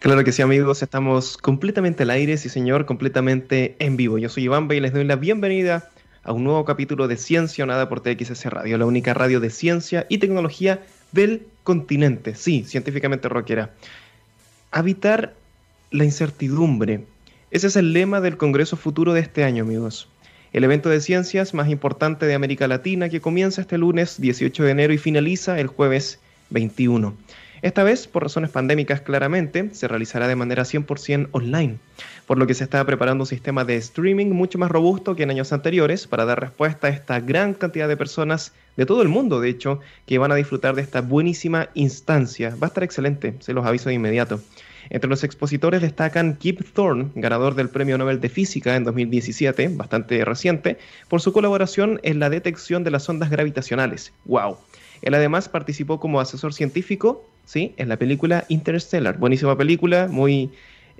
Claro que sí, amigos, estamos completamente al aire, sí señor, completamente en vivo. Yo soy Iván y les doy la bienvenida a un nuevo capítulo de Ciencia o Nada por TXS Radio, la única radio de ciencia y tecnología del continente. Sí, científicamente rockera. Habitar la incertidumbre. Ese es el lema del Congreso Futuro de este año, amigos. El evento de ciencias más importante de América Latina que comienza este lunes 18 de enero y finaliza el jueves 21. Esta vez, por razones pandémicas claramente, se realizará de manera 100% online, por lo que se está preparando un sistema de streaming mucho más robusto que en años anteriores para dar respuesta a esta gran cantidad de personas de todo el mundo, de hecho, que van a disfrutar de esta buenísima instancia. Va a estar excelente, se los aviso de inmediato. Entre los expositores destacan Kip Thorne, ganador del Premio Nobel de Física en 2017, bastante reciente, por su colaboración en la detección de las ondas gravitacionales. ¡Wow! Él además participó como asesor científico ¿sí? en la película Interstellar. Buenísima película, muy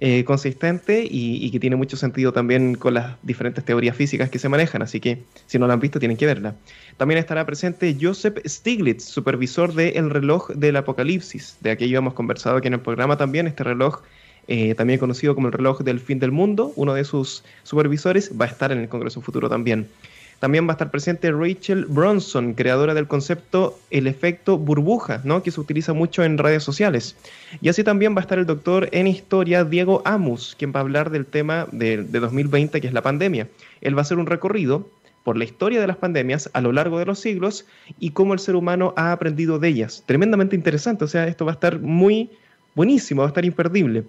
eh, consistente y, que tiene mucho sentido también con las diferentes teorías físicas que se manejan, así que si no la han visto tienen que verla. También estará presente Joseph Stiglitz, supervisor del reloj del apocalipsis, de aquello hemos conversado aquí en el programa también, este reloj eh, también conocido como el reloj del fin del mundo, uno de sus supervisores va a estar en el Congreso Futuro también. También va a estar presente Rachel Bronson, creadora del concepto el efecto burbuja, ¿no? que se utiliza mucho en redes sociales. Y así también va a estar el doctor en historia Diego Amus, quien va a hablar del tema de, de 2020, que es la pandemia. Él va a hacer un recorrido por la historia de las pandemias a lo largo de los siglos y cómo el ser humano ha aprendido de ellas. Tremendamente interesante, o sea, esto va a estar muy buenísimo, va a estar imperdible.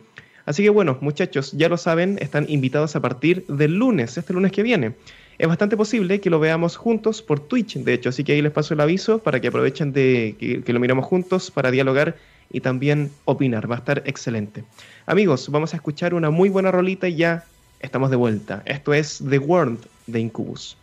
Así que bueno, muchachos, ya lo saben, están invitados a partir del lunes, este lunes que viene es bastante posible que lo veamos juntos por Twitch, de hecho, así que ahí les paso el aviso para que aprovechen de que, lo miramos juntos para dialogar y también opinar, va a estar excelente. Amigos, vamos a escuchar una muy buena rolita y ya estamos de vuelta. Esto es The World de Incubus.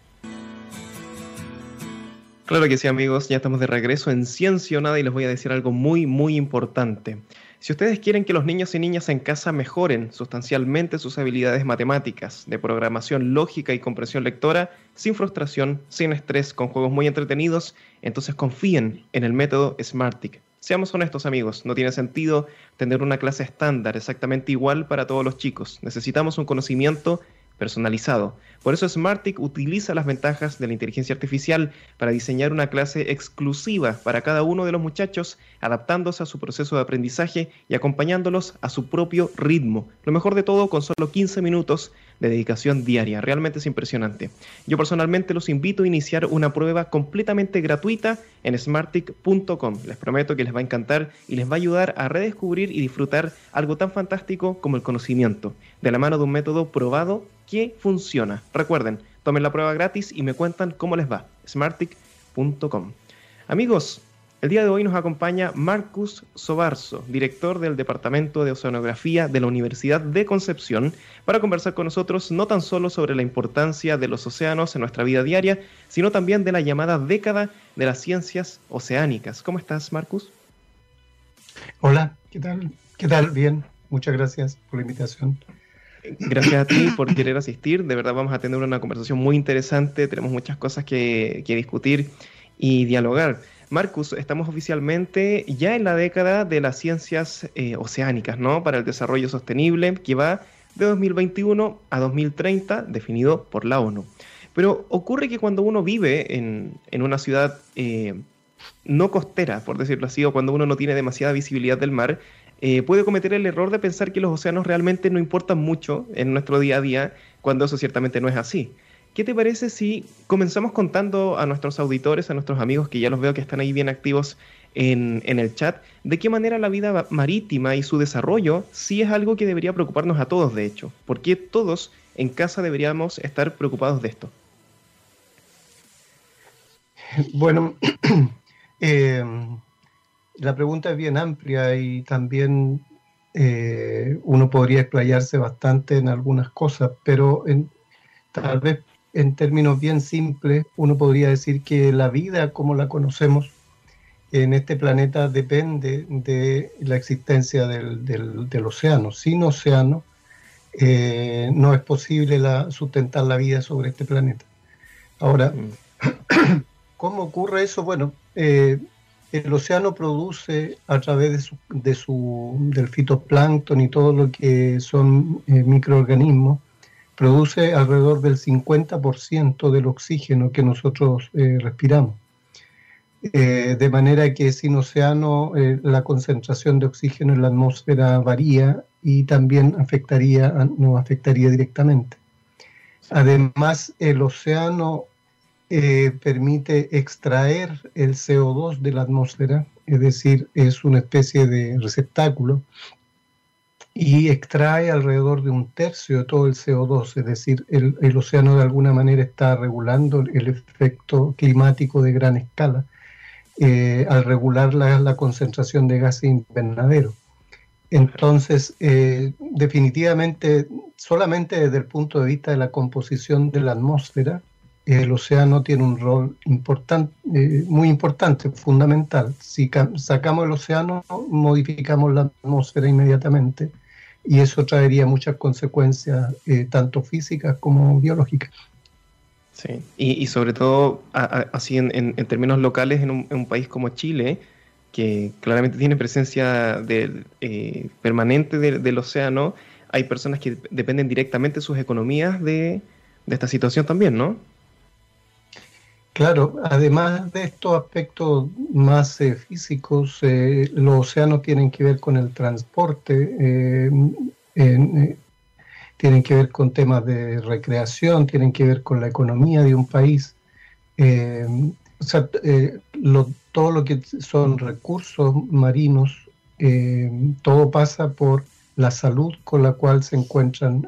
Claro que sí, amigos, ya estamos de regreso en Ciencia o Nada y les voy a decir algo muy, muy importante. Si ustedes quieren que los niños y niñas en casa mejoren sustancialmente sus habilidades matemáticas, de programación lógica y comprensión lectora, sin frustración, sin estrés, con juegos muy entretenidos, entonces confíen en el método SmartTic. Seamos honestos amigos, no tiene sentido tener una clase estándar exactamente igual para todos los chicos. Necesitamos un conocimiento personalizado. Por eso Smartick utiliza las ventajas de la inteligencia artificial para diseñar una clase exclusiva para cada uno de los muchachos, adaptándose a su proceso de aprendizaje y acompañándolos a su propio ritmo. Lo mejor de todo con solo 15 minutos de dedicación diaria. Realmente es impresionante. Yo personalmente los invito a iniciar una prueba completamente gratuita en smartic.com. Les prometo que les va a encantar y les va a ayudar a redescubrir y disfrutar algo tan fantástico como el conocimiento, de la mano de un método probado que funciona. Recuerden, tomen la prueba gratis y me cuentan cómo les va. smartic.com. Amigos, el día de hoy nos acompaña Marcus Sobarzo, director del Departamento de Oceanografía de la Universidad de Concepción, para conversar con nosotros no tan solo sobre la importancia de los océanos en nuestra vida diaria, sino también de la llamada década de las ciencias oceánicas. ¿Cómo estás, Marcus? Hola, ¿qué tal? ¿Qué tal? Bien, muchas gracias por la invitación. Gracias a ti por querer asistir. De verdad vamos a tener una conversación muy interesante. Tenemos muchas cosas que, que discutir y dialogar. Marcus, estamos oficialmente ya en la década de las ciencias eh, oceánicas, ¿no? Para el desarrollo sostenible, que va de 2021 a 2030, definido por la ONU. Pero ocurre que cuando uno vive en, una ciudad eh, no costera, por decirlo así, o cuando uno no tiene demasiada visibilidad del mar, eh, puede cometer el error de pensar que los océanos realmente no importan mucho en nuestro día a día, cuando eso ciertamente no es así. ¿Qué te parece si comenzamos contando a nuestros auditores, a nuestros amigos que ya los veo que están ahí bien activos en, el chat, de qué manera la vida marítima y su desarrollo sí es algo que debería preocuparnos a todos, de hecho? ¿Por qué todos en casa deberíamos estar preocupados de esto? Bueno, eh, la pregunta es bien amplia y también eh, uno podría explayarse bastante en algunas cosas, pero tal vez en términos bien simples, uno podría decir que la vida como la conocemos en este planeta depende de la existencia del, océano. Sin océano eh, no es posible la, sustentar la vida sobre este planeta. Ahora, mm. ¿cómo ocurre eso? Bueno, eh, el océano produce a través de su, del fitoplancton y todo lo que son eh, microorganismos, produce alrededor del 50% del oxígeno que nosotros eh, respiramos. Eh, de manera que sin océano la concentración de oxígeno en la atmósfera varía y también afectaría, nos afectaría directamente. Además, el océano eh, permite extraer el CO2 de la atmósfera, es decir, es una especie de receptáculo, y extrae alrededor de un tercio de todo el CO2, es decir, el, océano de alguna manera está regulando el efecto climático de gran escala eh, al regular la, concentración de gases invernadero. Entonces, eh, definitivamente, solamente desde el punto de vista de la composición de la atmósfera, el océano tiene un rol importante, eh, muy importante, fundamental. Si sacamos el océano, modificamos la atmósfera inmediatamente y eso traería muchas consecuencias, eh, tanto físicas como biológicas. Sí, y, sobre todo, así en, términos locales, en un, país como Chile, que claramente tiene presencia eh, permanente del océano, hay personas que dependen directamente de sus economías de, de esta situación también, ¿no? Claro, además de estos aspectos más eh, físicos, eh, los océanos tienen que ver con el transporte, eh, tienen que ver con temas de recreación, tienen que ver con la economía de un país. o sea, todo lo que son recursos marinos, todo pasa por la salud con la cual se encuentran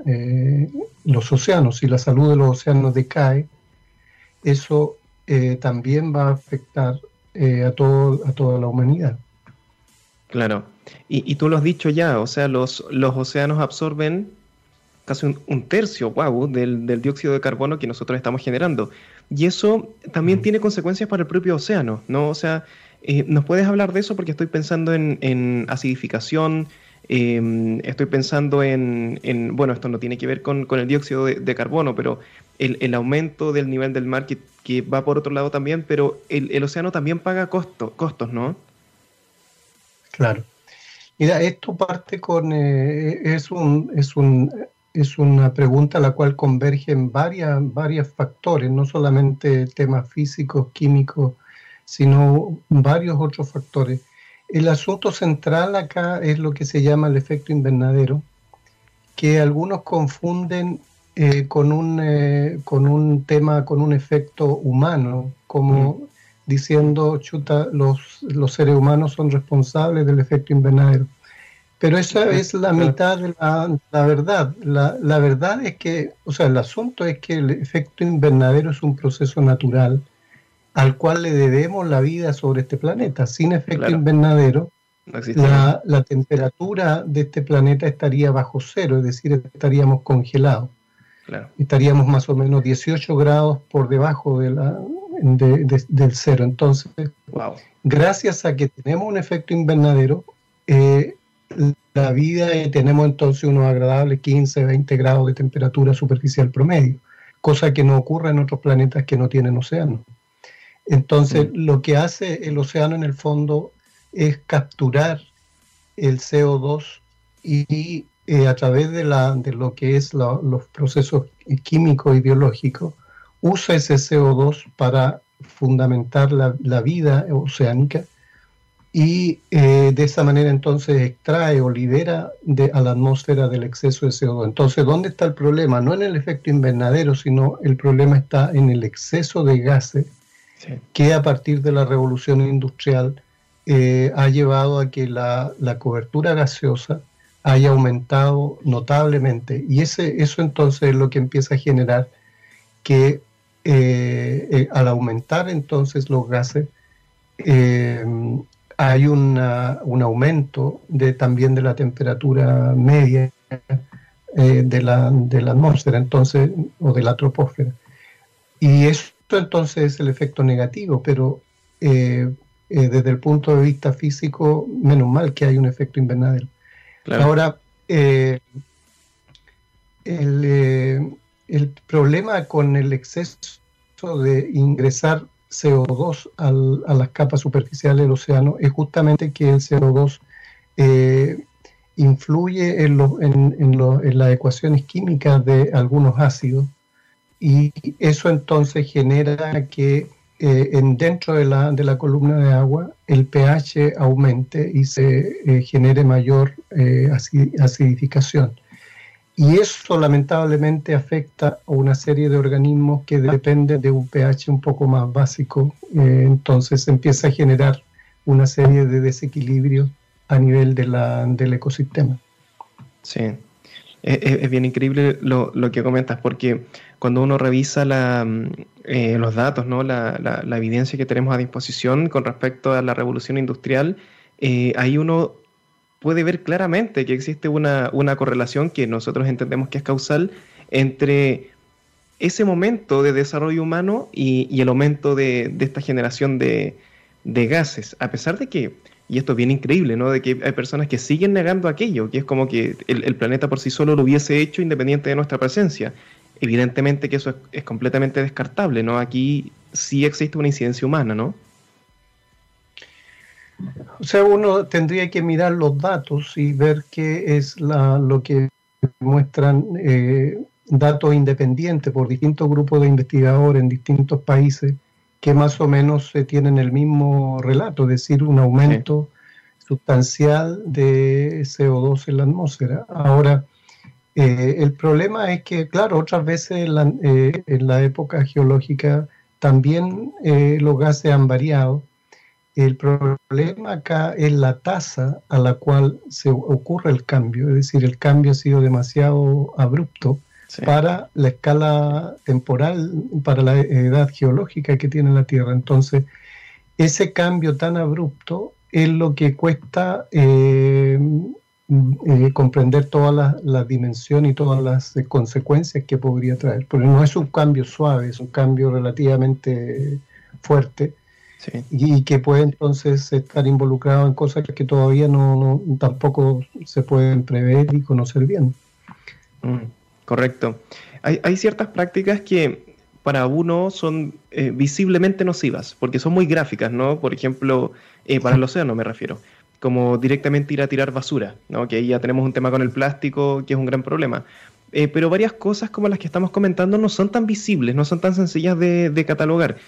los océanos. Si la salud de los océanos decae, eso eh, también va a afectar eh, a, todo, a toda la humanidad. Claro, y, tú lo has dicho ya, o sea, los, los océanos absorben casi un, tercio, wow, del, dióxido de carbono que nosotros estamos generando. Y eso también mm. tiene consecuencias para el propio océano, ¿no? O sea, eh, ¿nos puedes hablar de eso? Porque estoy pensando en, acidificación, em, estoy pensando en, bueno, esto no tiene que ver con, el dióxido de, carbono, pero el, aumento del nivel del mar que, va por otro lado también, pero el, océano también paga costos, ¿no? Claro. Mira, esto parte con, eh, es, un, es, un, es una pregunta a la cual convergen varias, varios factores, no solamente temas físicos, químicos, sino varios otros factores. El asunto central acá es lo que se llama el efecto invernadero, que algunos confunden eh, con, un, eh, con un tema, con un efecto humano, como diciendo, chuta, los, los seres humanos son responsables del efecto invernadero. Pero esa es la mitad de la, la verdad. La, la, verdad es que, o sea, el asunto es que el efecto invernadero es un proceso natural al cual le debemos la vida sobre este planeta. Sin efecto invernadero, la, la, temperatura de este planeta estaría bajo cero, es decir, estaríamos congelados. Estaríamos más o menos 18 grados por debajo de la, del cero. Entonces, gracias a que tenemos un efecto invernadero, eh, la vida y tenemos entonces unos agradables 15, 20 grados de temperatura superficial promedio, cosa que no ocurre en otros planetas que no tienen océano. Entonces, mm. lo que hace el océano en el fondo es capturar el CO2 y eh, a través de, la, de, lo que es los procesos químicos y biológicos, usa ese CO2 para fundamentar la, la vida oceánica y eh, de esa manera entonces extrae o libera de, a la atmósfera del exceso de CO2. Entonces, ¿dónde está el problema? No en el efecto invernadero, sino el problema está en el exceso de gases que a partir de la revolución industrial eh, ha llevado a que la, la cobertura gaseosa haya aumentado notablemente. Y ese, eso entonces es lo que empieza a generar que eh, eh, al aumentar entonces los gases, hay un aumento de, también de la temperatura media de, la, atmósfera entonces, o de la troposfera. Y esto entonces es el efecto negativo, pero desde el punto de vista físico, menos mal que hay un efecto invernadero. Ahora, eh, eh, el, problema con el exceso de ingresar CO2 a las capas superficiales del océano es justamente que el CO2 eh, influye en, en, las ecuaciones químicas de algunos ácidos y eso entonces genera que eh, en, dentro de la, de la, columna de agua el pH aumente y se eh, genere mayor acidificación. Y eso lamentablemente afecta a una serie de organismos que dependen de un pH un poco más básico. Eh, entonces empieza a generar una serie de desequilibrios a nivel de la, del ecosistema. Sí, es, bien increíble lo, lo, que comentas, porque cuando uno revisa la, eh, los datos, ¿no? La, la, evidencia que tenemos a disposición con respecto a la revolución industrial, eh, ahí uno puede ver claramente que existe una, correlación que nosotros entendemos que es causal entre ese momento de desarrollo humano y, el aumento de, esta generación de, gases, a pesar de que, y esto es bien increíble, ¿no? De que hay personas que siguen negando aquello, que es como que el, planeta por sí solo lo hubiese hecho independiente de nuestra presencia. Evidentemente que eso es, completamente descartable, ¿no? Aquí sí existe una incidencia humana, ¿no? O sea, uno tendría que mirar los datos y ver qué es lo que muestran eh, datos independientes por distintos grupos de investigadores en distintos países que más o menos se tienen el mismo relato, es decir, un aumento sustancial de CO2 en la atmósfera. Ahora, eh, el problema es que, claro, otras veces en la, eh, en la época geológica también los gases han variado. El problema acá es la tasa a la cual se ocurre el cambio, es decir, el cambio ha sido demasiado abrupto para la escala temporal, para la edad geológica que tiene la Tierra. Entonces, ese cambio tan abrupto es lo que cuesta eh, eh, comprender todas las dimensiones y todas las consecuencias que podría traer. Porque no es un cambio suave, es un cambio relativamente fuerte y que puede entonces estar involucrado en cosas que todavía no, tampoco se pueden prever y conocer bien. Mm, correcto. Hay, ciertas prácticas que para uno son eh, visiblemente nocivas, porque son muy gráficas, ¿no? Por ejemplo, eh, para el océano me refiero, como directamente ir a tirar basura, ¿no? Que ahí ya tenemos un tema con el plástico, que es un gran problema. Eh, pero varias cosas como las que estamos comentando no son tan visibles, no son tan sencillas de, de catalogar.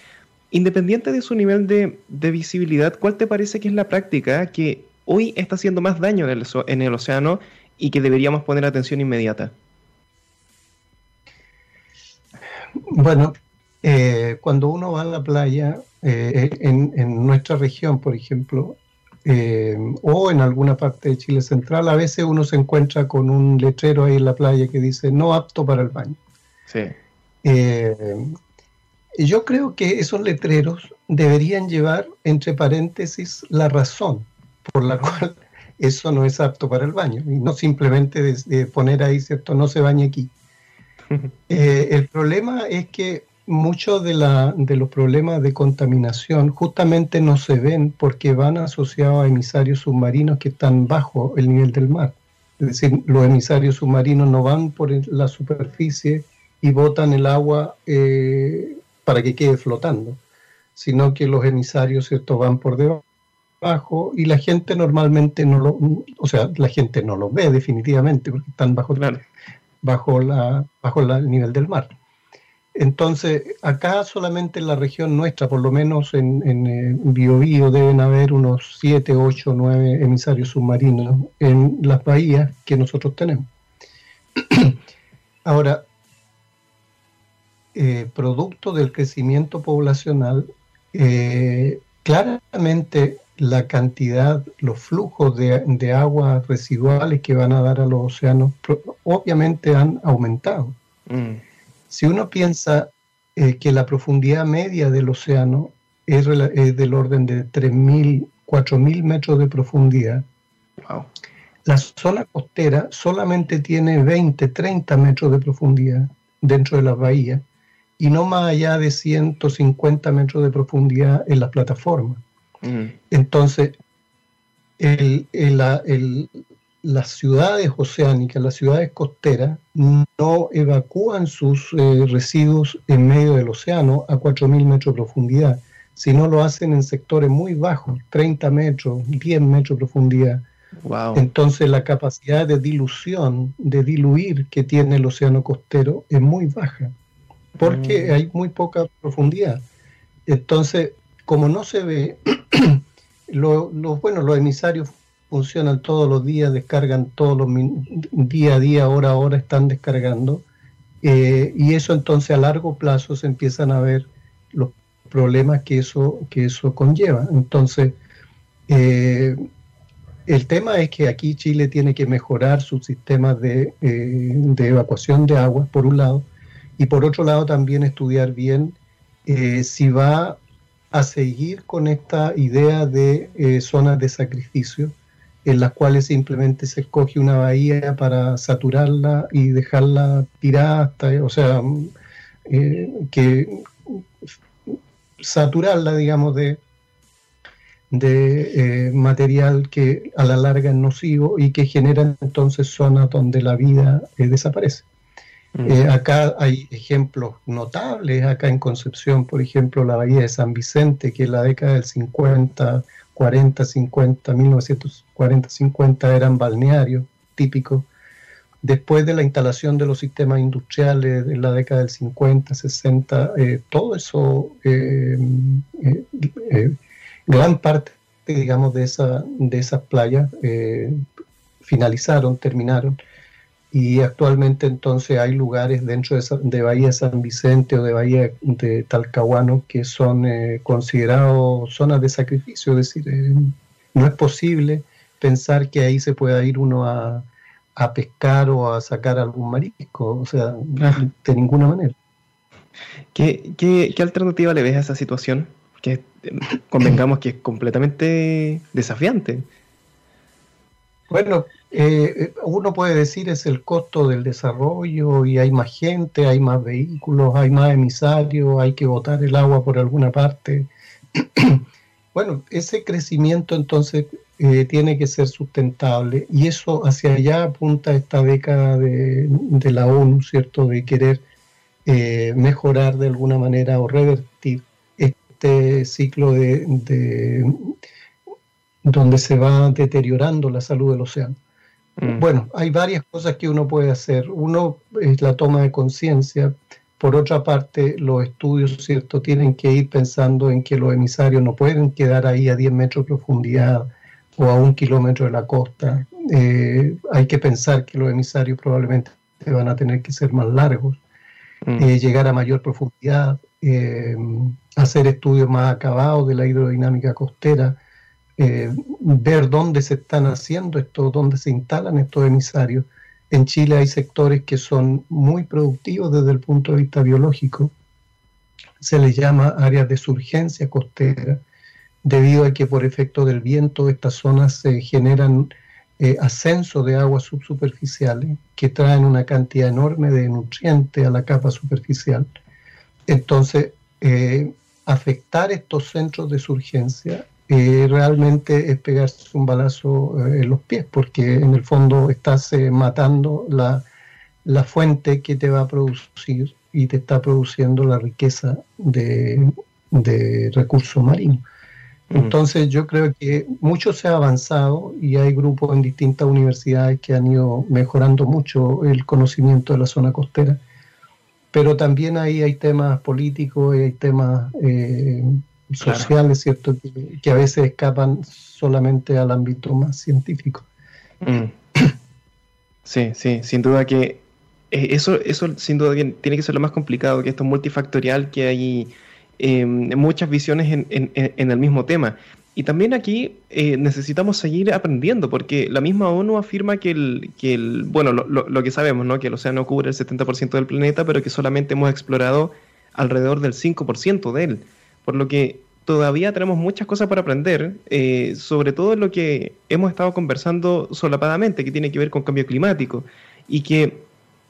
Independiente de su nivel de, visibilidad, ¿cuál te parece que es la práctica que hoy está haciendo más daño en el, océano y que deberíamos poner atención inmediata? Bueno, eh, cuando uno va a la playa, eh, en, nuestra región, por ejemplo, eh, o en alguna parte de Chile Central, a veces uno se encuentra con un letrero ahí en la playa que dice no apto para el baño. Sí. Yo creo que esos letreros deberían llevar entre paréntesis la razón por la cual eso no es apto para el baño y no simplemente poner ahí, ¿cierto? No se bañe aquí. Eh, el problema es que muchos de, de los problemas de contaminación justamente no se ven porque van asociados a emisarios submarinos que están bajo el nivel del mar. Es decir, los emisarios submarinos no van por la superficie y botan el agua eh, para que quede flotando, sino que los emisarios ¿cierto? van por debajo y la gente normalmente no lo, o sea, la gente no lo ve definitivamente porque están bajo, bajo, la, bajo el nivel del mar. Entonces, acá solamente en la región nuestra, por lo menos en, en, Biobío, deben haber unos 7, 8, 9 emisarios submarinos en las bahías que nosotros tenemos. Ahora, eh, producto del crecimiento poblacional, eh, claramente la cantidad, los flujos de, aguas residuales que van a dar a los océanos, obviamente han aumentado. Mm. Si uno piensa eh, que la profundidad media del océano es, del orden de 3.000, 4.000 metros de profundidad, la zona costera solamente tiene 20, 30 metros de profundidad dentro de las bahías y no más allá de 150 metros de profundidad en la plataforma. Mm. Entonces, las ciudades oceánicas, las ciudades costeras, no evacúan sus eh, residuos en medio del océano a 4.000 metros de profundidad, sino lo hacen en sectores muy bajos, 30 metros, 10 metros de profundidad. Entonces la capacidad de dilución, de diluir que tiene el océano costero es muy baja, porque mm. hay muy poca profundidad. Entonces, como no se ve, los, bueno, los emisarios funcionan todos los días, descargan todos los día a día, hora a hora, están descargando. Eh, y eso entonces a largo plazo se empiezan a ver los problemas que eso, que eso conlleva. Entonces, eh, el tema es que aquí Chile tiene que mejorar sus sistemas de, eh, de, evacuación de agua, por un lado, y por otro lado también estudiar bien eh, si va a seguir con esta idea de eh, zonas de sacrificio, en las cuales simplemente se escoge una bahía para saturarla y dejarla tirada hasta, o sea, que saturarla, digamos, de, de eh, material que a la larga es nocivo y que genera entonces zonas donde la vida eh, desaparece. Eh, acá hay ejemplos notables, acá en Concepción, por ejemplo, la bahía de San Vicente, que en la década del 50, 40, 50, 1940, 50 eran balnearios típicos. Después de la instalación de los sistemas industriales en la década del 50, 60, todo eso gran parte, digamos, de, esa, de esas playas eh, finalizaron, terminaron. Y actualmente entonces hay lugares dentro de, de, Bahía San Vicente o de Bahía de Talcahuano que son eh, considerados zonas de sacrificio, es decir, eh, no es posible pensar que ahí se pueda ir uno a, a pescar o a sacar algún marisco, o sea, de ninguna manera. ¿Qué, qué, qué alternativa le ves a esa situación? que convengamos que es completamente desafiante. Bueno, eh, uno puede decir es el costo del desarrollo y hay más gente, hay más vehículos, hay más emisarios, hay que botar el agua por alguna parte. bueno, ese crecimiento entonces eh, tiene que ser sustentable y eso hacia allá apunta esta década de, la ONU, ¿cierto? De querer eh, mejorar de alguna manera o revertir este ciclo de, donde se va deteriorando la salud del océano. Mm. Bueno, hay varias cosas que uno puede hacer. Uno es la toma de conciencia. Por otra parte, los estudios, ¿cierto?, tienen que ir pensando en que los emisarios no pueden quedar ahí a 10 metros de profundidad o a un kilómetro de la costa. Eh, hay que pensar que los emisarios probablemente van a tener que ser más largos, mm. eh, llegar a mayor profundidad. Eh, hacer estudios más acabados de la hidrodinámica costera, eh, ver dónde se están haciendo esto, dónde se instalan estos emisarios. En Chile hay sectores que son muy productivos desde el punto de vista biológico. Se les llama áreas de surgencia costera, debido a que por efecto del viento estas zonas se generan eh, ascenso de aguas subsuperficiales que traen una cantidad enorme de nutrientes a la capa superficial. Entonces, eh, afectar estos centros de surgencia eh, realmente es pegarse un balazo eh, en los pies, porque en el fondo estás eh, matando la, fuente que te va a producir y te está produciendo la riqueza de, de recursos marinos. Entonces yo creo que mucho se ha avanzado y hay grupos en distintas universidades que han ido mejorando mucho el conocimiento de la zona costera pero también ahí hay temas políticos y hay temas eh, sociales, ¿cierto? Que, a veces escapan solamente al ámbito más científico. Mm. Sí, sí, sin duda que eh, eso, eso sin duda tiene que ser lo más complicado, que esto es multifactorial, que hay em, muchas visiones en, en, el mismo tema. Y también aquí eh, necesitamos seguir aprendiendo, porque la misma ONU afirma que el, que el bueno, lo, lo, que sabemos, ¿no? Que el océano cubre el 70% del planeta, pero que solamente hemos explorado alrededor del 5% de él. Por lo que todavía tenemos muchas cosas para aprender, eh, sobre todo lo que hemos estado conversando solapadamente, que tiene que ver con cambio climático, y que,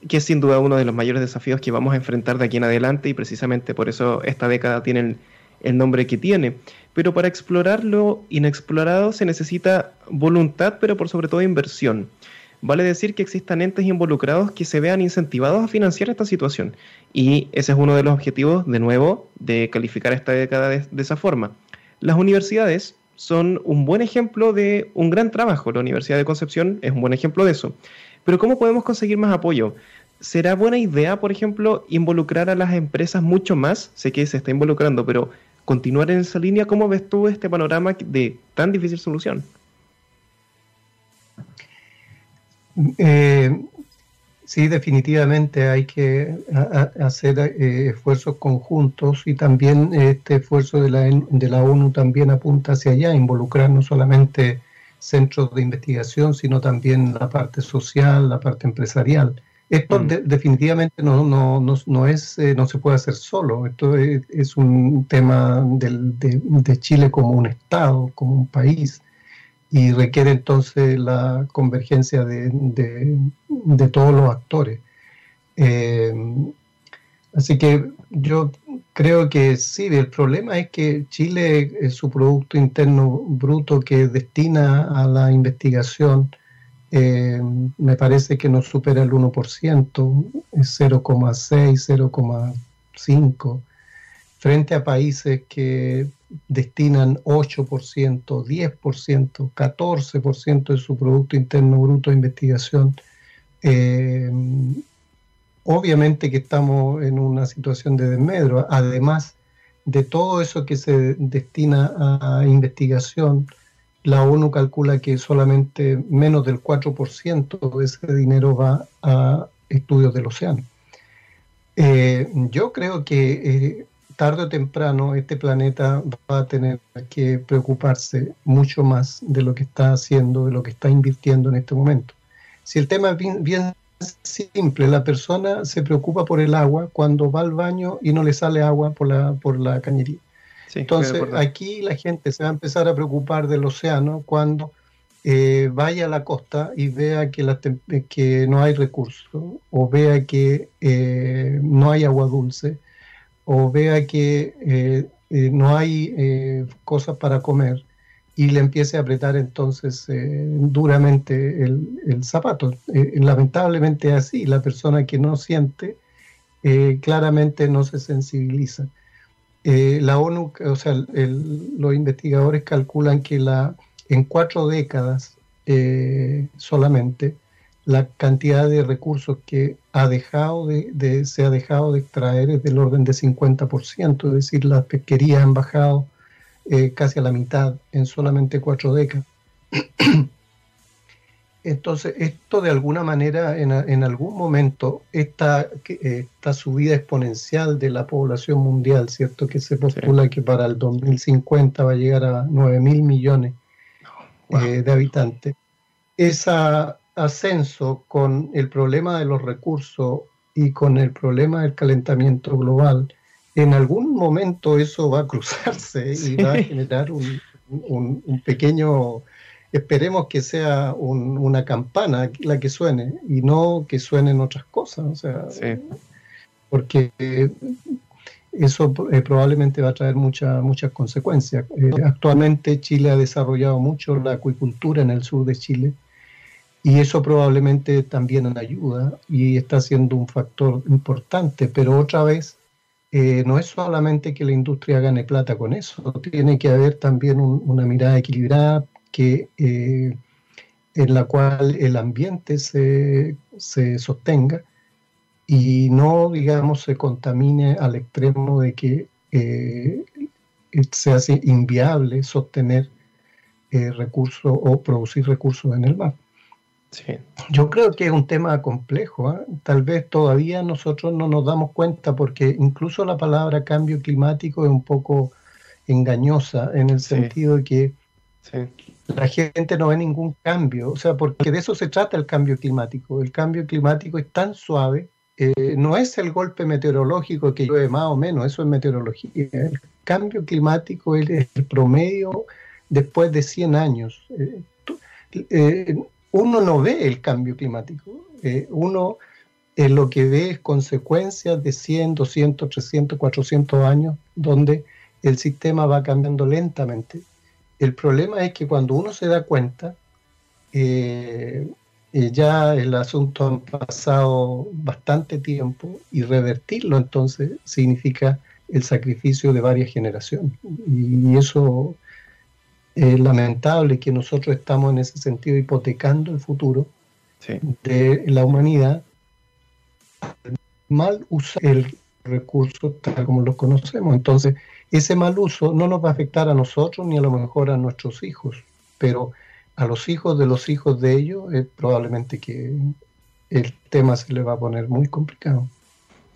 que es sin duda uno de los mayores desafíos que vamos a enfrentar de aquí en adelante, y precisamente por eso esta década tiene el nombre que tiene pero para explorar lo inexplorado se necesita voluntad, pero por sobre todo inversión. Vale decir que existan entes involucrados que se vean incentivados a financiar esta situación. Y ese es uno de los objetivos, de nuevo, de calificar esta década de, esa forma. Las universidades son un buen ejemplo de un gran trabajo. La Universidad de Concepción es un buen ejemplo de eso. Pero ¿cómo podemos conseguir más apoyo? ¿Será buena idea, por ejemplo, involucrar a las empresas mucho más? Sé que se está involucrando, pero continuar en esa línea, ¿cómo ves tú este panorama de tan difícil solución? Eh, sí, definitivamente hay que hacer eh, esfuerzos conjuntos y también este esfuerzo de la, de la ONU también apunta hacia allá, involucrar no solamente centros de investigación, sino también la parte social, la parte empresarial. Esto mm. definitivamente no, no, no, es, eh, no se puede hacer solo. Esto es, un tema de, Chile como un Estado, como un país, y requiere entonces la convergencia de, todos los actores. Eh, así que yo creo que sí, el problema es que Chile, su Producto Interno Bruto que destina a la investigación, eh, me parece que no supera el 1%, es 0,6, 0,5, frente a países que destinan 8%, 10%, 14% de su Producto Interno Bruto a investigación. Eh, obviamente que estamos en una situación de desmedro, además de todo eso que se destina a investigación, la ONU calcula que solamente menos del 4% de ese dinero va a estudios del océano. Eh, yo creo que eh, tarde o temprano este planeta va a tener que preocuparse mucho más de lo que está haciendo, de lo que está invirtiendo en este momento. Si el tema es bien simple, la persona se preocupa por el agua cuando va al baño y no le sale agua por la, por la cañería. Entonces, aquí la gente se va a empezar a preocupar del océano cuando eh, vaya a la costa y vea que, la, que no hay recursos, o vea que eh, no hay agua dulce, o vea que eh, no hay cosas para comer y le empiece a apretar entonces duramente el, zapato. lamentablemente así, la persona que no siente claramente no se sensibiliza. Eh, la ONU, o sea, los investigadores calculan que la, en cuatro décadas eh, solamente la cantidad de recursos que ha dejado de, se ha dejado de extraer es del orden de 50%, es decir, las pesquerías han bajado eh, casi a la mitad en solamente cuatro décadas. Entonces, esto de alguna manera, en, algún momento, esta, esta, subida exponencial de la población mundial, ¿cierto? Que se postula que para el 2050 va a llegar a 9 mil millones eh, de habitantes. Ese ascenso con el problema de los recursos y con el problema del calentamiento global, en algún momento eso va a cruzarse y va a generar un, un pequeño esperemos que sea una campana la que suene y no que suenen otras cosas, o sea, porque eso eh, probablemente va a traer muchas muchas consecuencias. Eh, actualmente Chile ha desarrollado mucho la acuicultura en el sur de Chile y eso probablemente también ayuda y está siendo un factor importante, pero otra vez eh, no es solamente que la industria gane plata con eso, tiene que haber también una mirada equilibrada que, eh, en la cual el ambiente se, sostenga y no, digamos, se contamine al extremo de que eh, se hace inviable sostener recursos o producir recursos en el mar. Yo creo que es un tema complejo. Tal vez todavía nosotros no nos damos cuenta porque incluso la palabra cambio climático es un poco engañosa en el sentido de que la gente no ve ningún cambio, o sea, porque de eso se trata el cambio climático. El cambio climático es tan suave, eh, no es el golpe meteorológico que llueve más o menos, eso es meteorología. El cambio climático es el promedio después de 100 años. Eh, eh, uno no ve el cambio climático, uno lo que ve es consecuencias de 100, 200, 300, 400 años donde el sistema va cambiando lentamente el problema es que cuando uno se da cuenta, eh, eh, ya el asunto ha pasado bastante tiempo y revertirlo entonces significa el sacrificio de varias generaciones. Y eso es lamentable que nosotros estamos en ese sentido hipotecando el futuro de la humanidad mal usar el recurso tal como lo conocemos. Entonces, ese mal uso no nos va a afectar a nosotros ni a lo mejor a nuestros hijos, pero a los hijos de los hijos de ellos, es probablemente que el tema se le va a poner muy complicado.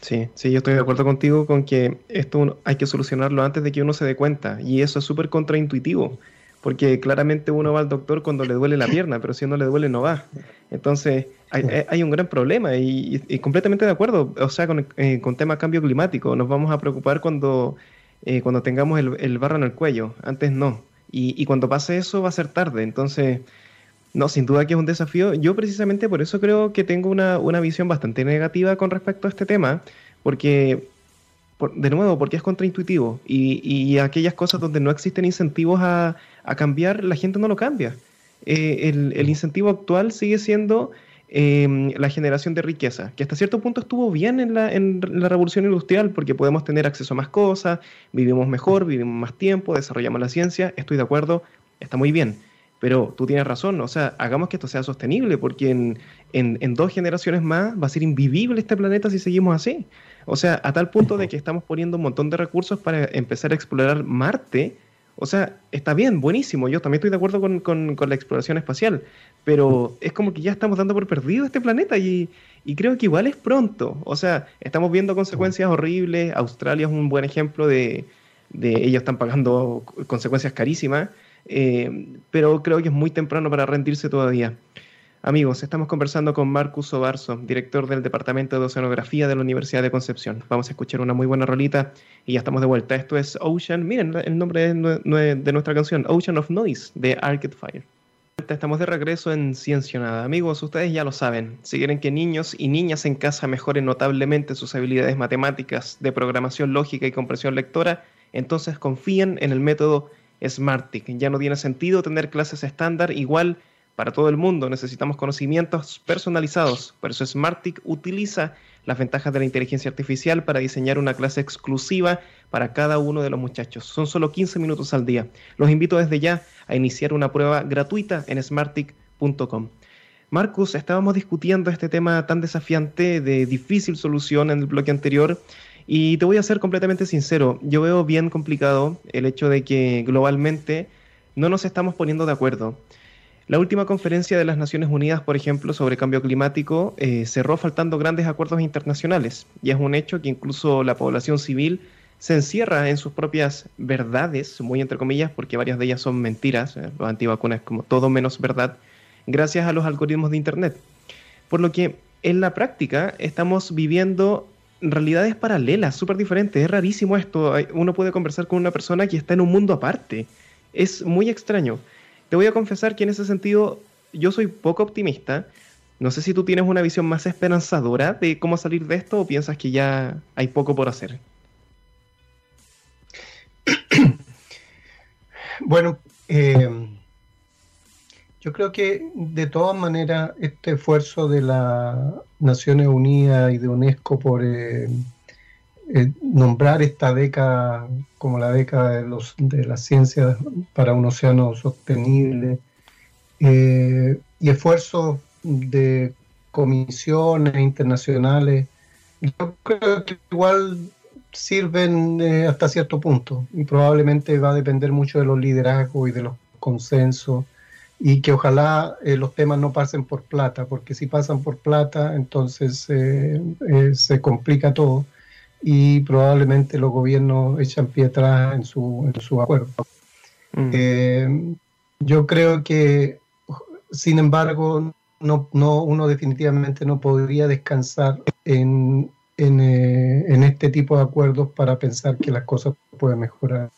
Sí, sí, yo estoy de acuerdo contigo con que esto hay que solucionarlo antes de que uno se dé cuenta. Y eso es súper contraintuitivo, porque claramente uno va al doctor cuando le duele la pierna, pero si no le duele no va. Entonces hay, hay un gran problema y, completamente de acuerdo. O sea, con, eh, con tema cambio climático, nos vamos a preocupar cuando, eh, cuando tengamos el, el barro en el cuello. Antes no. Y, cuando pase eso va a ser tarde. Entonces, no, sin duda que es un desafío. Yo precisamente por eso creo que tengo una, visión bastante negativa con respecto a este tema, porque, de nuevo, porque es contraintuitivo. Y, y aquellas cosas donde no existen incentivos a, cambiar, la gente no lo cambia. Eh, el, el incentivo actual sigue siendo Em, la generación de riqueza, que hasta cierto punto estuvo bien en la, en la revolución industrial porque podemos tener acceso a más cosas, vivimos mejor, vivimos más tiempo, desarrollamos la ciencia, estoy de acuerdo, está muy bien. Pero tú tienes razón, o sea, hagamos que esto sea sostenible, porque en, en, en, dos generaciones más va a ser invivible este planeta si seguimos así. O sea, a tal punto de que estamos poniendo un montón de recursos para empezar a explorar Marte, o sea, está bien, buenísimo. Yo también estoy de acuerdo con, la exploración espacial, pero es como que ya estamos dando por perdido este planeta y, creo que igual es pronto. O sea, estamos viendo consecuencias horribles. Australia es un buen ejemplo de, de ellos están pagando consecuencias carísimas, eh, pero creo que es muy temprano para rendirse todavía. Amigos, estamos conversando con Marcus Obarzo, director del Departamento de Oceanografía de la Universidad de Concepción. Vamos a escuchar una muy buena rolita y ya estamos de vuelta. Esto es Ocean, miren el nombre de, nuestra canción, Ocean of Noise, de Arcade Fire. Estamos de regreso en Ciencia Nada. Amigos, ustedes ya lo saben. Si quieren que niños y niñas en casa mejoren notablemente sus habilidades matemáticas, de programación lógica y comprensión lectora, entonces confíen en el método Smartick. Ya no tiene sentido tener clases estándar igual para todo el mundo. Necesitamos conocimientos personalizados. Por eso Smartick utiliza las ventajas de la inteligencia artificial para diseñar una clase exclusiva para cada uno de los muchachos. Son solo 15 minutos al día. Los invito desde ya a iniciar una prueba gratuita en smartick.com. Marcus, estábamos discutiendo este tema tan desafiante de difícil solución en el bloque anterior y te voy a ser completamente sincero, yo veo bien complicado el hecho de que globalmente no nos estamos poniendo de acuerdo. La última conferencia de las Naciones Unidas, por ejemplo, sobre cambio climático, eh, cerró faltando grandes acuerdos internacionales y es un hecho que incluso la población civil se encierra en sus propias verdades, muy entre comillas, porque varias de ellas son mentiras, eh, los antivacunas como todo menos verdad, gracias a los algoritmos de Internet. Por lo que en la práctica estamos viviendo realidades paralelas, súper diferentes. Es rarísimo esto. Uno puede conversar con una persona que está en un mundo aparte. Es muy extraño. Te voy a confesar que en ese sentido yo soy poco optimista. No sé si tú tienes una visión más esperanzadora de cómo salir de esto o piensas que ya hay poco por hacer. Bueno, eh, yo creo que de todas maneras este esfuerzo de las Naciones Unidas y de UNESCO por eh, eh, nombrar esta década como la década de, los, de la ciencia para un océano sostenible eh, y esfuerzos de comisiones internacionales, yo creo que igual sirven eh, hasta cierto punto y probablemente va a depender mucho de los liderazgos y de los consensos y que ojalá los temas no pasen por plata, porque si pasan por plata entonces se complica todo y probablemente los gobiernos echan pie atrás en su, en su acuerdo. Mm. Eh, yo creo que, sin embargo, no, no, uno definitivamente no podría descansar en, en, eh, en, este tipo de acuerdos para pensar que las cosas pueden mejorar.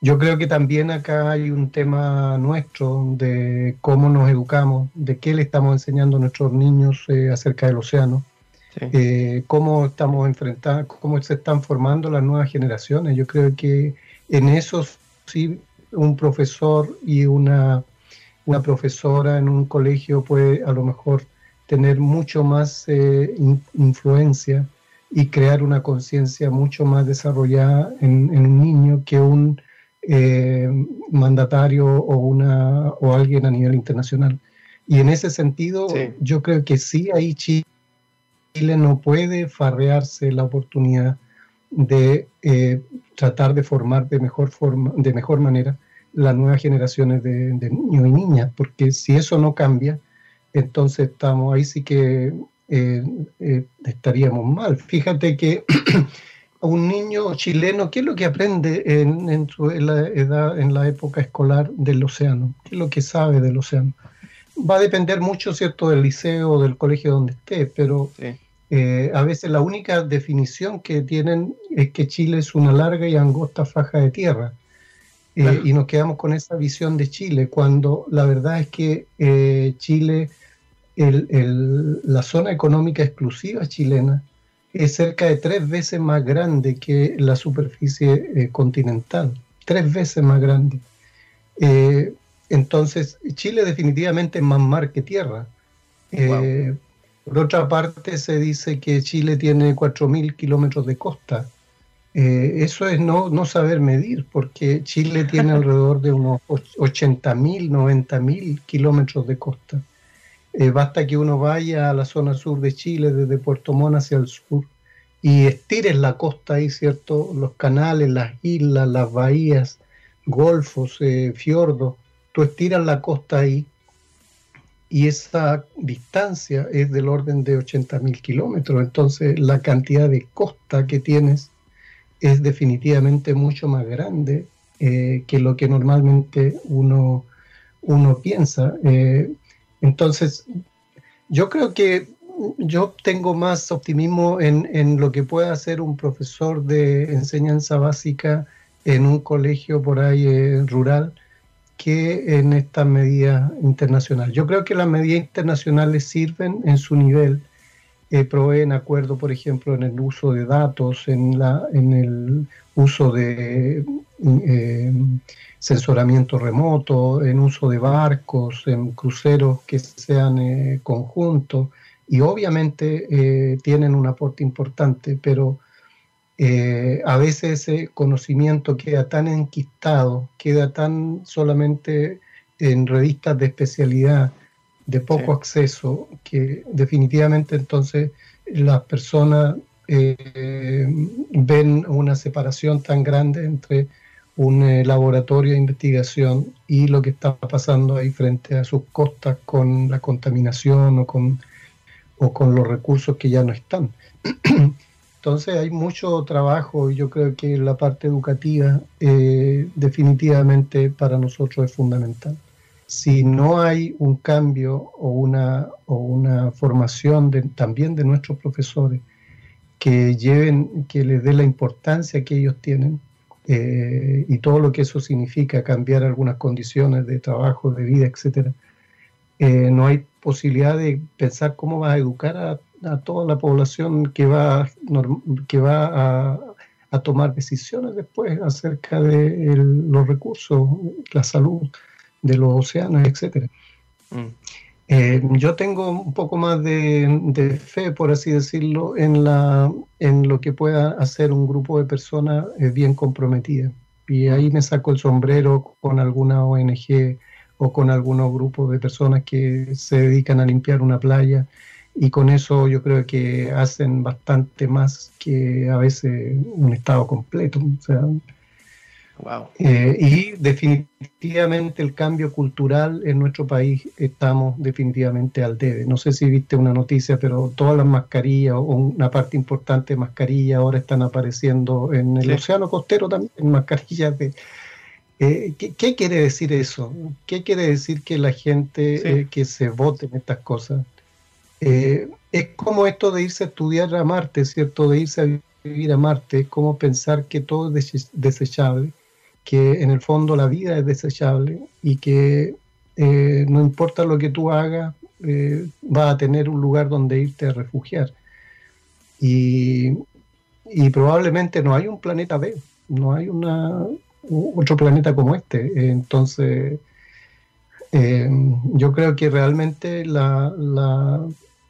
Yo creo que también acá hay un tema nuestro de cómo nos educamos, de qué le estamos enseñando a nuestros niños eh, acerca del océano. Eh, cómo estamos enfrentando, cómo se están formando las nuevas generaciones. Yo creo que en eso sí un profesor y una una profesora en un colegio puede a lo mejor tener mucho más eh, influencia y crear una conciencia mucho más desarrollada en, un niño que un eh, mandatario o, una, o alguien a nivel internacional. Y en ese sentido, yo creo que sí, ahí Chile no puede farrearse la oportunidad de eh, tratar de formar de mejor, forma, de mejor manera las nuevas generaciones de, niños y niñas, porque si eso no cambia, entonces estamos ahí sí que eh, eh, estaríamos mal. Fíjate que un niño chileno, ¿qué es lo que aprende en, en, la edad, en la época escolar del océano? ¿Qué es lo que sabe del océano? Va a depender mucho, ¿cierto?, del liceo o del colegio donde esté, pero eh, a veces la única definición que tienen es que Chile es una larga y angosta faja de tierra. Eh, y nos quedamos con esa visión de Chile, cuando la verdad es que eh, Chile, la zona económica exclusiva chilena, es cerca de tres veces más grande que la superficie continental, tres veces más grande. entonces, Chile definitivamente es más mar que tierra. Por otra parte, se dice que Chile tiene 4.000 kilómetros de costa. Eh, eso es no, no saber medir, porque Chile tiene alrededor de unos 80.000, 90.000 kilómetros de costa. Eh, basta que uno vaya a la zona sur de Chile, desde Puerto Montt hacia el sur, y estires la costa ahí, ¿cierto? Los canales, las islas, las bahías, golfos, eh, fiordos. Tú estiras la costa ahí y esa distancia es del orden de 80.000 kilómetros. Entonces la cantidad de costa que tienes es definitivamente mucho más grande eh, que lo que normalmente uno, uno piensa. Eh, entonces, yo creo que yo tengo más optimismo en, en, lo que pueda hacer un profesor de enseñanza básica en un colegio por ahí eh, rural que en estas medidas internacionales. Yo creo que las medidas internacionales sirven en su nivel, eh, proveen acuerdo, por ejemplo, en el uso de datos, en, la, en el uso de eh, censoramiento remoto, en uso de barcos, en cruceros que sean eh, conjuntos, y obviamente eh, tienen un aporte importante, pero eh, a veces ese conocimiento queda tan enquistado, queda tan solamente en revistas de especialidad, de poco acceso, que definitivamente entonces las personas eh, ven una separación tan grande entre un eh, laboratorio de investigación y lo que está pasando ahí frente a sus costas con la contaminación o con, o con los recursos que ya no están. Entonces hay mucho trabajo y yo creo que la parte educativa eh, definitivamente para nosotros es fundamental. Si no hay un cambio o una, o una formación de, también de nuestros profesores que lleven, que les dé la importancia que ellos tienen eh, y todo lo que eso significa, cambiar algunas condiciones de trabajo, de vida, etcétera, eh, no hay posibilidad de pensar cómo va a educar a a toda la población que va, que va a, tomar decisiones después acerca de los recursos, la salud de los océanos, etc. Mm. Eh, yo tengo un poco más de, fe, por así decirlo, en, la, en lo que pueda hacer un grupo de personas eh, bien comprometidas. Y ahí me saco el sombrero con alguna ONG o con algunos grupos de personas que se dedican a limpiar una playa y con eso yo creo que hacen bastante más que a veces un Estado completo. O sea, eh, y definitivamente el cambio cultural en nuestro país estamos definitivamente al debe. No sé si viste una noticia, pero todas las mascarillas o una parte importante de mascarillas ahora están apareciendo en el océano costero también, en mascarillas de... Eh, ¿qué, quiere decir eso? ¿Qué quiere decir que la gente eh, que se vote en estas cosas? Eh, es como esto de irse a estudiar a Marte, ¿cierto? De irse a vivir a Marte, es como pensar que todo es desechable, que en el fondo la vida es desechable y que eh, no importa lo que tú hagas, eh, va a tener un lugar donde irte a refugiar. Y, y, probablemente no hay un planeta B, no hay una, otro planeta como este. Entonces, Eh, yo creo que realmente la,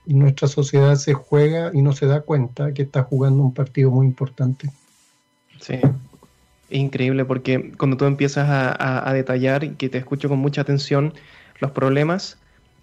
nuestra sociedad se juega y no se da cuenta que está jugando un partido muy importante. Sí, increíble porque cuando tú empiezas a detallar y que te escucho con mucha atención los problemas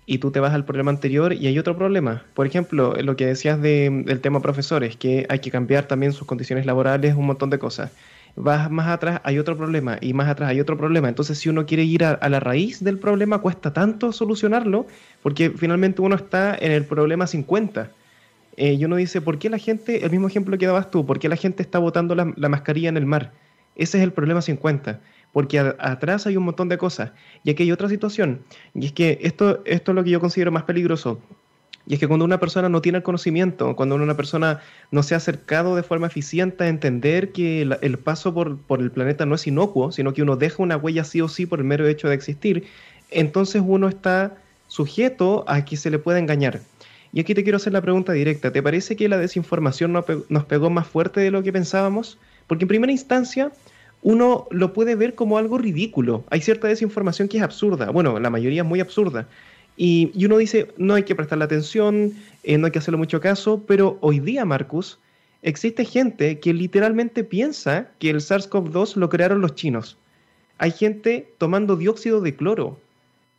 y tú te vas al problema anterior y hay otro problema. Por ejemplo, lo que decías del tema profesores, que hay que cambiar también sus condiciones laborales, un montón de cosas vas más atrás, hay otro problema, y más atrás hay otro problema. Entonces, si uno quiere ir a, la raíz del problema, cuesta tanto solucionarlo, porque finalmente uno está en el problema 50. Eh, y uno dice, ¿por qué la gente, el mismo ejemplo que dabas tú, ¿por qué la gente está botando la, mascarilla en el mar? Ese es el problema 50, porque atrás hay un montón de cosas. Y aquí hay otra situación, y es que esto, esto es lo que yo considero más peligroso. Y es que cuando una persona no tiene el conocimiento, cuando una persona no se ha acercado de forma eficiente a entender que el, paso por, el planeta no es inocuo, sino que uno deja una huella sí o sí por el mero hecho de existir, entonces uno está sujeto a que se le pueda engañar. Y aquí te quiero hacer la pregunta directa. ¿Te parece que la desinformación nos pegó más fuerte de lo que pensábamos? Porque en primera instancia uno lo puede ver como algo ridículo. Hay cierta desinformación que es absurda. Bueno, la mayoría es muy absurda. Y, uno dice, no hay que prestarle atención, eh, no hay que hacerle mucho caso, pero hoy día, Marcus, existe gente que literalmente piensa que el SARS-CoV-2 lo crearon los chinos. Hay gente tomando dióxido de cloro.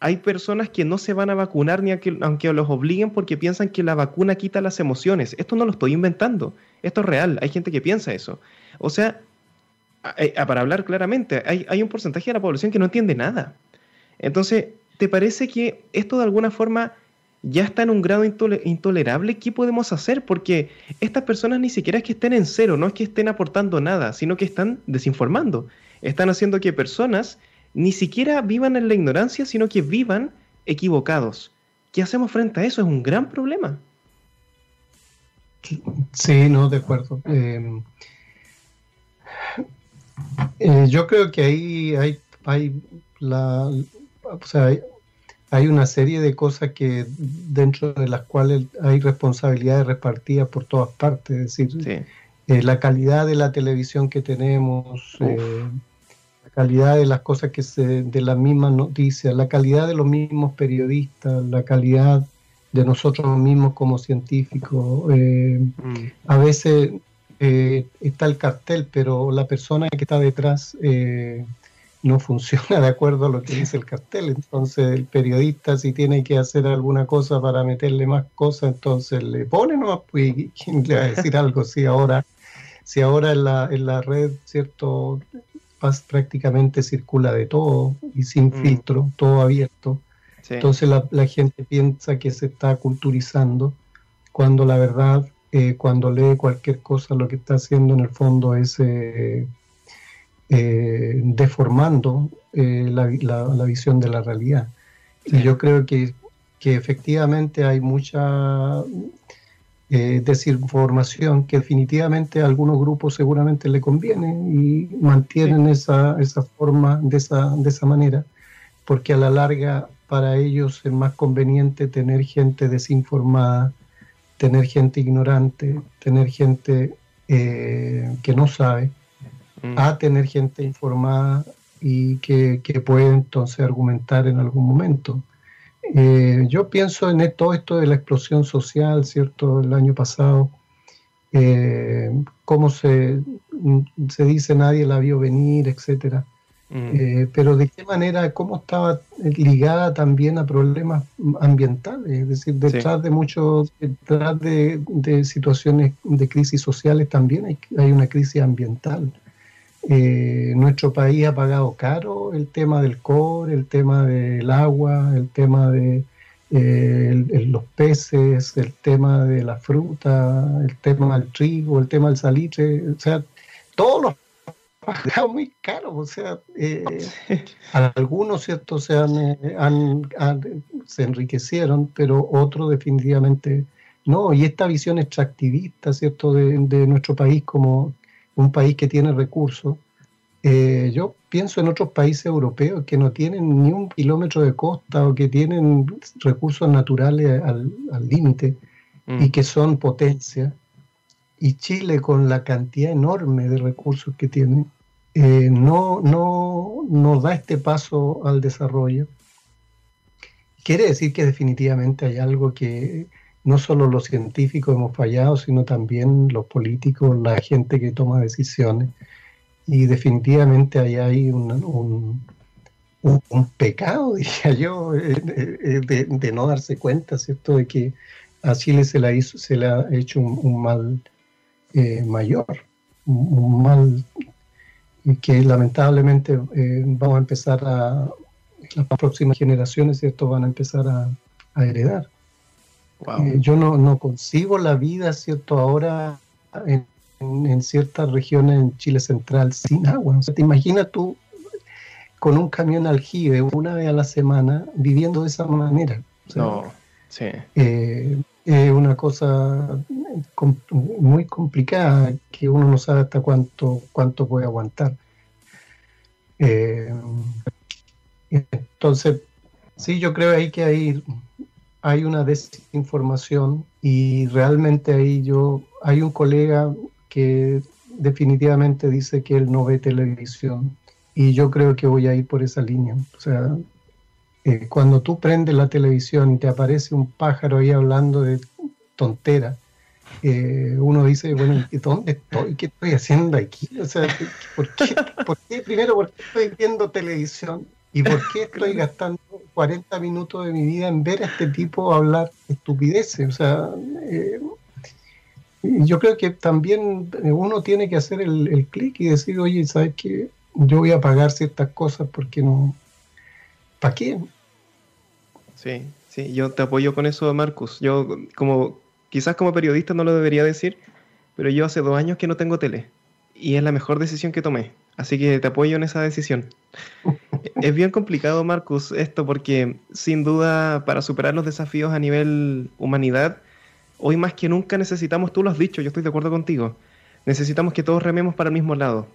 Hay personas que no se van a vacunar ni aunque los obliguen porque piensan que la vacuna quita las emociones. Esto no lo estoy inventando. Esto es real. Hay gente que piensa eso. O sea, para hablar claramente, hay, hay un porcentaje de la población que no entiende nada. Entonces, ¿te parece que esto de alguna forma ya está en un grado intolerable? ¿Qué podemos hacer? Porque estas personas ni siquiera es que estén en cero, no es que estén aportando nada, sino que están desinformando. Están haciendo que personas ni siquiera vivan en la ignorancia, sino que vivan equivocados. ¿Qué hacemos frente a eso? Es un gran problema. Sí, no, de acuerdo. Em, eh, yo creo que ahí hay, hay la, o sea, hay, una serie de cosas que dentro de las cuales hay responsabilidades repartidas por todas partes, es decir, eh, la calidad de la televisión que tenemos, eh, la calidad de las cosas que se, de las mismas noticias, la calidad de los mismos periodistas, la calidad de nosotros mismos como científicos. Eh, mm. A veces está el cartel, pero la persona que está detrás no funciona de acuerdo a lo que dice el cartel. Entonces el periodista si tiene que hacer alguna cosa para meterle más cosas, entonces le pone nomás, pues, ¿quién le va a decir algo? Si ahora, si ahora en la, en la red, ¿cierto? prácticamente circula de todo y sin mm. filtro, todo abierto. Entonces la, la, gente piensa que se está culturizando cuando la verdad, eh, cuando lee cualquier cosa, lo que está haciendo en el fondo es... Eh, eh, deformando eh, la, visión de la realidad. Y yo creo que, efectivamente hay mucha eh, desinformación que definitivamente a algunos grupos seguramente le conviene y mantienen esa, esa forma de esa, de esa manera, porque a la larga para ellos es más conveniente tener gente desinformada, tener gente ignorante, tener gente que no sabe, a tener gente informada y que, puede entonces argumentar en algún momento. Eh, yo pienso en todo esto de la explosión social, ¿cierto? El año pasado, eh, cómo se, se dice nadie la vio venir, etcétera. Eh, pero de qué manera, cómo estaba ligada también a problemas ambientales, es decir, detrás de muchos, detrás de, situaciones de crisis sociales también hay, hay una crisis ambiental. Eh, nuestro país ha pagado caro el tema del cobre, el tema del agua, el tema de eh, los peces, el tema de la fruta, el tema del trigo, el tema del salitre, o sea, todos los pagado muy caro, o sea, eh, algunos, ¿cierto?, se, han, se enriquecieron, pero otros definitivamente no, y esta visión extractivista, ¿cierto?, de, de nuestro país como un país que tiene recursos. Eh, yo pienso en otros países europeos que no tienen ni un kilómetro de costa o que tienen recursos naturales al límite y mm. que son potencia. Y Chile, con la cantidad enorme de recursos que tiene, eh, no, no, no da este paso al desarrollo. quiere decir que definitivamente hay algo que no solo los científicos hemos fallado, sino también los políticos, la gente que toma decisiones. Y definitivamente ahí hay un, un, pecado, diría yo, eh, eh, de, no darse cuenta, ¿cierto?, de que a Chile se, le ha hecho un, mal eh, mayor, un, mal que lamentablemente vamos a empezar a, las próximas generaciones, ¿cierto?, van a empezar a heredar. Eh, yo no, no, concibo la vida, ¿cierto? Ahora en, ciertas regiones en Chile Central sin agua. O sea, te imaginas tú con un camión aljibe una vez a la semana viviendo de esa manera. no, sí. Eh, es una cosa muy complicada que uno no sabe hasta cuánto, cuánto puede aguantar. Eh, entonces, sí, yo creo ahí que hay hay una desinformación y realmente ahí yo, hay un colega que definitivamente dice que él no ve televisión y yo creo que voy a ir por esa línea. O sea, eh, cuando tú prendes la televisión y te aparece un pájaro ahí hablando de tontera, eh, uno dice, bueno, ¿dónde estoy? ¿Qué estoy haciendo aquí? O sea, ¿por qué, por qué primero, por qué estoy viendo televisión? ¿Y por qué estoy gastando 40 minutos de mi vida en ver a este tipo hablar estupideces? O sea, eh, yo creo que también uno tiene que hacer el, clic y decir, oye, ¿sabes qué? Yo voy a pagar ciertas cosas porque no... ¿Para qué? Sí, sí, yo te apoyo con eso, Marcus. Yo, como quizás como periodista no lo debería decir, pero yo hace dos años que no tengo tele y es la mejor decisión que tomé. Así que te apoyo en esa decisión. es bien complicado, Marcus, esto porque sin duda para superar los desafíos a nivel humanidad, hoy más que nunca necesitamos, tú lo has dicho, yo estoy de acuerdo contigo, necesitamos que todos rememos para el mismo lado.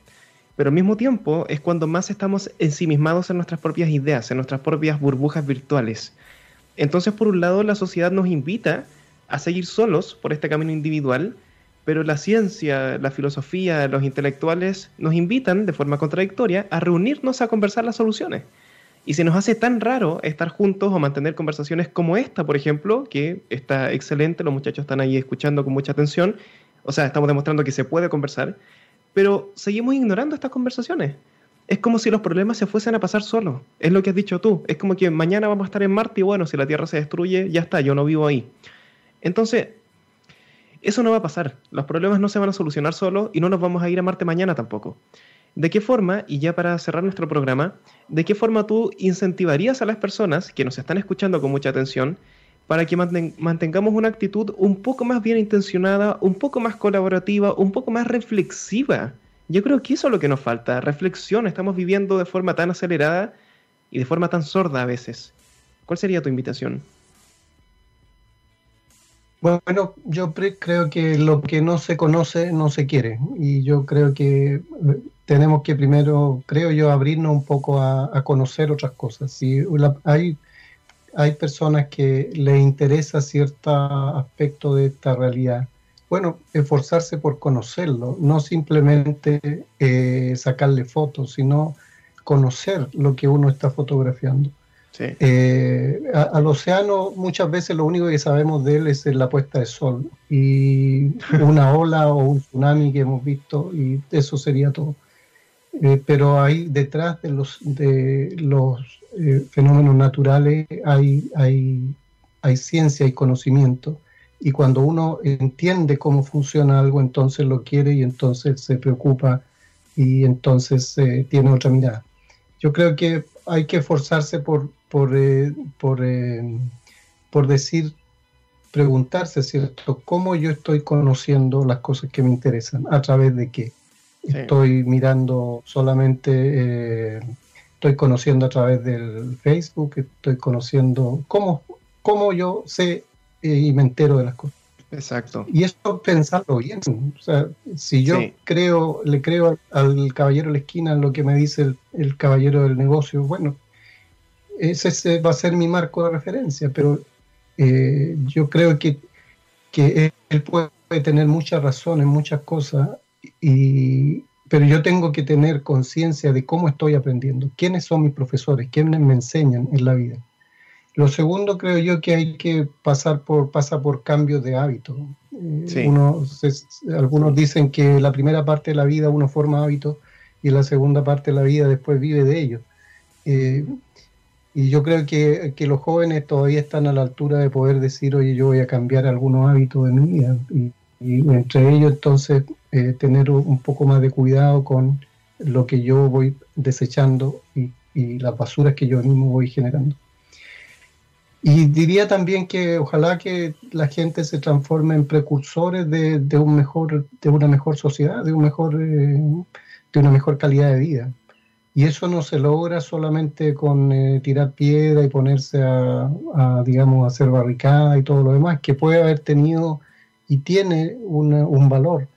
Pero al mismo tiempo es cuando más estamos ensimismados en nuestras propias ideas, en nuestras propias burbujas virtuales. Entonces, por un lado, la sociedad nos invita a seguir solos por este camino individual, pero la ciencia, la filosofía, los intelectuales nos invitan de forma contradictoria a reunirnos a conversar las soluciones. Y se nos hace tan raro estar juntos o mantener conversaciones como esta, por ejemplo, que está excelente, los muchachos están ahí escuchando con mucha atención, o sea, estamos demostrando que se puede conversar, pero seguimos ignorando estas conversaciones. Es como si los problemas se fuesen a pasar solos, es lo que has dicho tú, es como que mañana vamos a estar en Marte y bueno, si la Tierra se destruye, ya está, yo no vivo ahí. Entonces, eso no va a pasar. Los problemas no se van a solucionar solos y no nos vamos a ir a Marte mañana tampoco. ¿De qué forma, y ya para cerrar nuestro programa, de qué forma tú incentivarías a las personas que nos están escuchando con mucha atención para que mantengamos una actitud un poco más bien intencionada, un poco más colaborativa, un poco más reflexiva? Yo creo que eso es lo que nos falta, reflexión. Estamos viviendo de forma tan acelerada y de forma tan sorda a veces. ¿Cuál sería tu invitación? Bueno, yo creo que lo que no se conoce no se quiere y yo creo que eh, tenemos que primero, creo yo, abrirnos un poco a, conocer otras cosas. Si hay, hay personas que les interesa cierto aspecto de esta realidad, bueno, esforzarse por conocerlo, no simplemente eh, sacarle fotos, sino conocer lo que uno está fotografiando. Eh, al océano muchas veces lo único que sabemos de él es la puesta de sol y una ola o un tsunami que hemos visto y eso sería todo. Eh, pero ahí detrás de los, de los eh, fenómenos naturales hay, hay, hay ciencia y conocimiento y cuando uno entiende cómo funciona algo entonces lo quiere y entonces se preocupa y entonces tiene otra mirada. Yo creo que hay que esforzarse por, por, eh, por, eh, por decir, preguntarse, ¿cierto? ¿Cómo yo estoy conociendo las cosas que me interesan? ¿A través de qué? Estoy mirando solamente, eh, estoy conociendo a través del Facebook, estoy conociendo, ¿cómo, cómo yo sé y me entero de las cosas? Exacto. Y eso pensarlo bien. O sea, si yo creo, le creo al, caballero de la esquina lo que me dice el, el caballero del negocio, bueno, ese va a ser mi marco de referencia, pero eh, yo creo que, que, él puede tener muchas razones, muchas cosas, y, pero yo tengo que tener conciencia de cómo estoy aprendiendo, quiénes son mis profesores, quiénes me enseñan en la vida. Lo segundo creo yo que hay que pasar por, pasa por cambios de hábitos. Eh, algunos dicen que la primera parte de la vida uno forma hábitos y la segunda parte de la vida después vive de ellos. Eh, y yo creo que, los jóvenes todavía están a la altura de poder decir, oye, yo voy a cambiar algunos hábitos de mi vida. Y, entre ellos entonces eh, tener un poco más de cuidado con lo que yo voy desechando y, y las basuras que yo mismo voy generando. Y diría también que ojalá que la gente se transforme en precursores de, de un mejor, de una mejor sociedad, de un mejor, eh, de una mejor calidad de vida. Y eso no se logra solamente con eh, tirar piedra y ponerse a, a, hacer barricada y todo lo demás, que puede haber tenido y tiene un valor,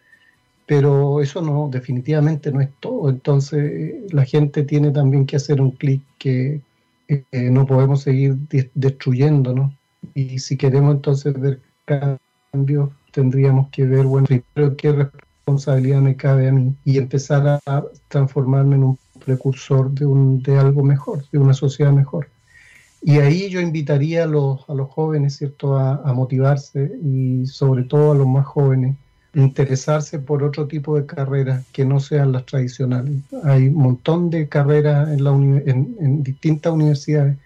pero eso no, definitivamente no es todo. Entonces la gente tiene también que hacer un clic que eh, no podemos seguir destruyéndonos. Y si queremos entonces ver cambios, tendríamos que ver, bueno, pero qué responsabilidad me cabe a mí y empezar a transformarme en un precursor de, un, de algo mejor, de una sociedad mejor. Y ahí yo invitaría a los, a los jóvenes, ¿cierto?, a, a motivarse y sobre todo a los más jóvenes interesarse por otro tipo de carreras que no sean las tradicionales. Hay un montón de carreras en, la en, distintas universidades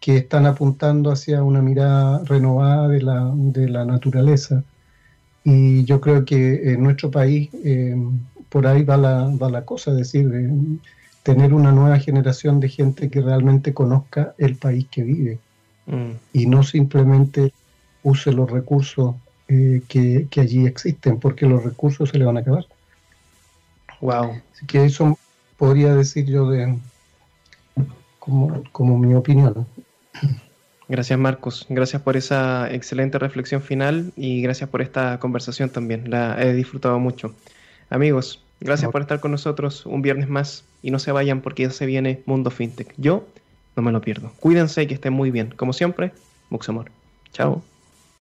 que están apuntando hacia una mirada renovada de la, de la naturaleza. Y yo creo que en nuestro país eh, por ahí va la, va la cosa, es decir, eh, tener una nueva generación de gente que realmente conozca el país que vive mm. y no simplemente use los recursos eh, que, allí existen, porque los recursos se le van a acabar. Wow. Así que eso podría decir yo de como, como mi opinión. Gracias Marcos, gracias por esa excelente reflexión final y gracias por esta conversación también, la he disfrutado mucho. Amigos, gracias por estar con nosotros un viernes más y no se vayan porque ya se viene Mundo FinTech. Yo no me lo pierdo. Cuídense y que estén muy bien. Como siempre, mucho amor. Chao.